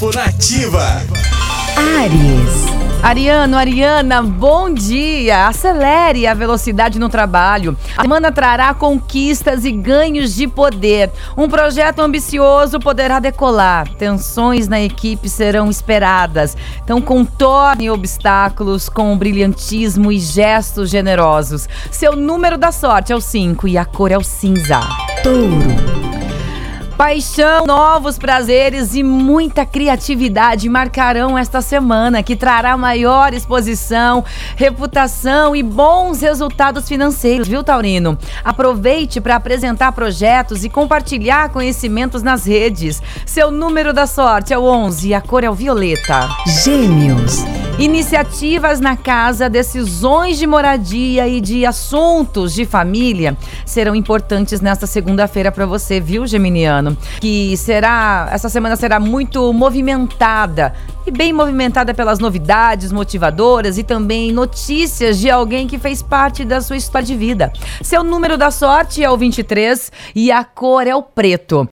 Horóscopo Nativa. Ares. Ariano, Ariana, bom dia! Acelere a velocidade no trabalho. A semana trará conquistas e ganhos de poder. Um projeto ambicioso poderá decolar. Tensões na equipe serão esperadas. Então, contorne obstáculos com brilhantismo e gestos generosos. Seu número da sorte é o 5 e a cor é o cinza. Touro. Paixão, novos prazeres e muita criatividade marcarão esta semana, que trará maior exposição, reputação e bons resultados financeiros, viu, Taurino? Aproveite para apresentar projetos e compartilhar conhecimentos nas redes. Seu número da sorte é o 11 e a cor é o violeta. Gêmeos. Iniciativas na casa, decisões de moradia e de assuntos de família serão importantes nesta segunda-feira para você, viu, Geminiano? Que será, essa semana será muito movimentada e bem movimentada pelas novidades motivadoras e também notícias de alguém que fez parte da sua história de vida. Seu número da sorte é o 23 e a cor é o preto.